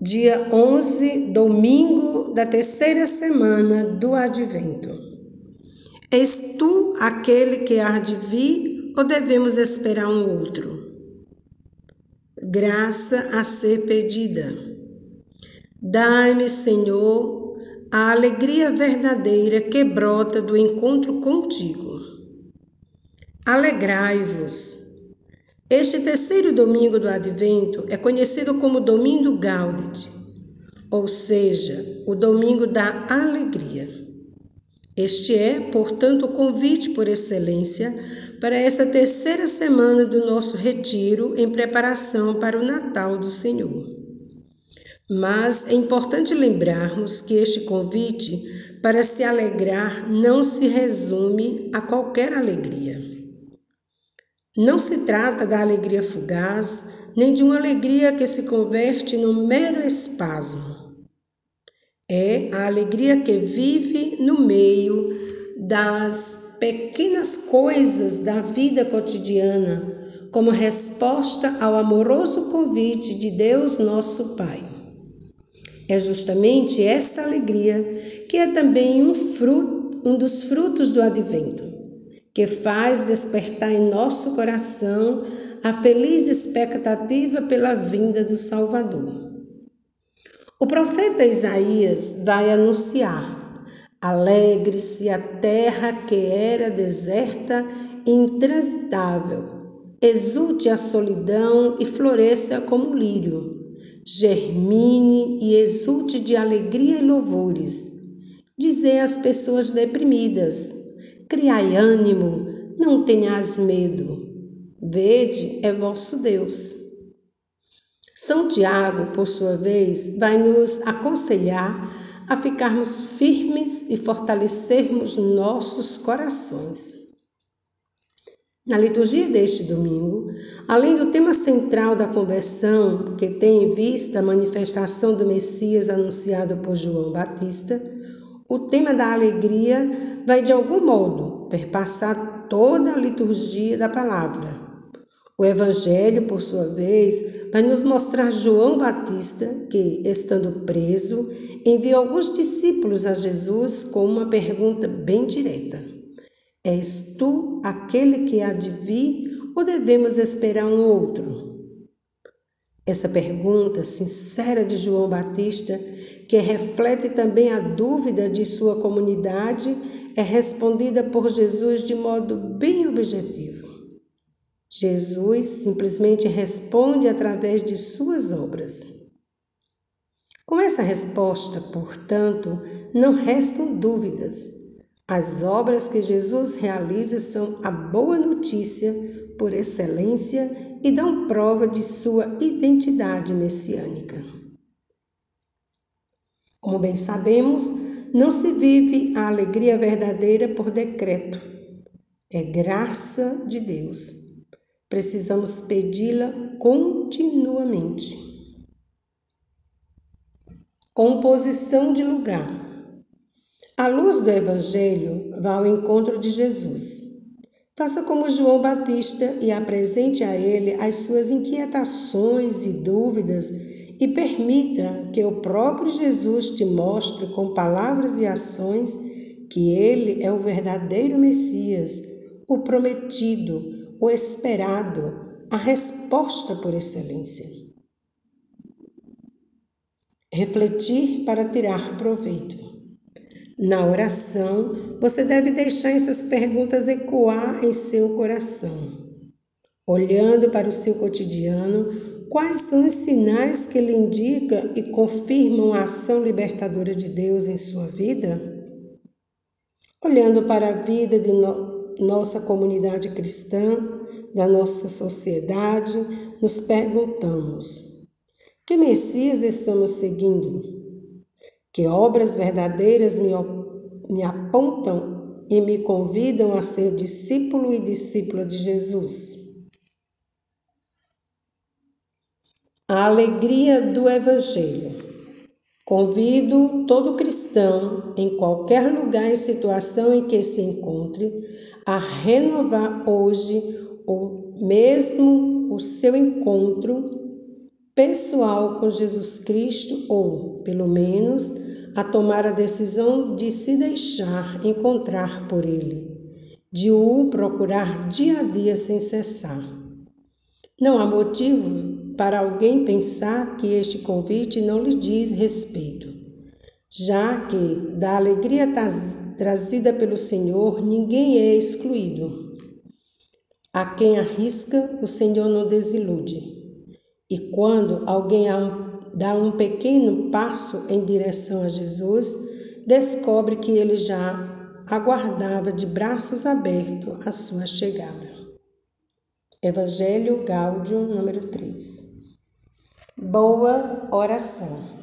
dia 11, domingo da terceira semana do Advento. És tu aquele que há de vir ou devemos esperar um outro? Graça a ser pedida. Dai-me, Senhor, a alegria verdadeira que brota do encontro contigo. Alegrai-vos este terceiro domingo do Advento é conhecido como Domingo Gaudete, ou seja, o domingo da alegria. Este é, portanto, o convite por excelência para essa terceira semana do nosso retiro em preparação para o Natal do Senhor. Mas é importante lembrarmos que este convite para se alegrar não se resume a qualquer alegria. Não se trata da alegria fugaz, nem de uma alegria que se converte num mero espasmo. É a alegria que vive no meio das pequenas coisas da vida cotidiana, como resposta ao amoroso convite de Deus, nosso Pai. É justamente essa alegria que é também um fruto, um dos frutos do advento que faz despertar em nosso coração a feliz expectativa pela vinda do Salvador. O profeta Isaías vai anunciar: Alegre-se a terra que era deserta e intransitável, exulte a solidão e floresça como lírio, germine e exulte de alegria e louvores. Dizei às pessoas deprimidas: Criai ânimo, não tenhas medo. Vede, é vosso Deus. São Tiago, por sua vez, vai nos aconselhar a ficarmos firmes e fortalecermos nossos corações. Na liturgia deste domingo, além do tema central da conversão, que tem em vista a manifestação do Messias anunciado por João Batista, o tema da alegria vai de algum modo perpassar toda a liturgia da palavra. O Evangelho, por sua vez, vai nos mostrar João Batista, que, estando preso, enviou alguns discípulos a Jesus com uma pergunta bem direta: És tu aquele que há de vir ou devemos esperar um outro? Essa pergunta sincera de João Batista que reflete também a dúvida de sua comunidade, é respondida por Jesus de modo bem objetivo. Jesus simplesmente responde através de suas obras. Com essa resposta, portanto, não restam dúvidas. As obras que Jesus realiza são a boa notícia por excelência e dão prova de sua identidade messiânica. Como bem sabemos, não se vive a alegria verdadeira por decreto. É graça de Deus. Precisamos pedi-la continuamente. Composição de lugar. A luz do Evangelho vá ao encontro de Jesus. Faça como João Batista e apresente a ele as suas inquietações e dúvidas e permita que o próprio Jesus te mostre com palavras e ações que ele é o verdadeiro Messias, o prometido, o esperado, a resposta por excelência. Refletir para tirar proveito. Na oração, você deve deixar essas perguntas ecoar em seu coração. Olhando para o seu cotidiano, Quais são os sinais que lhe indicam e confirmam a ação libertadora de Deus em sua vida? Olhando para a vida de no nossa comunidade cristã, da nossa sociedade, nos perguntamos: que Messias estamos seguindo? Que obras verdadeiras me, me apontam e me convidam a ser discípulo e discípula de Jesus? A alegria do Evangelho. Convido todo cristão, em qualquer lugar e situação em que se encontre, a renovar hoje ou mesmo o seu encontro pessoal com Jesus Cristo ou, pelo menos, a tomar a decisão de se deixar encontrar por Ele, de o procurar dia a dia sem cessar. Não há motivo para alguém pensar que este convite não lhe diz respeito, já que da alegria trazida pelo Senhor ninguém é excluído. A quem arrisca, o Senhor não desilude. E quando alguém dá um pequeno passo em direção a Jesus, descobre que ele já aguardava de braços abertos a sua chegada. Evangelho Gáudio, número 3. Boa oração.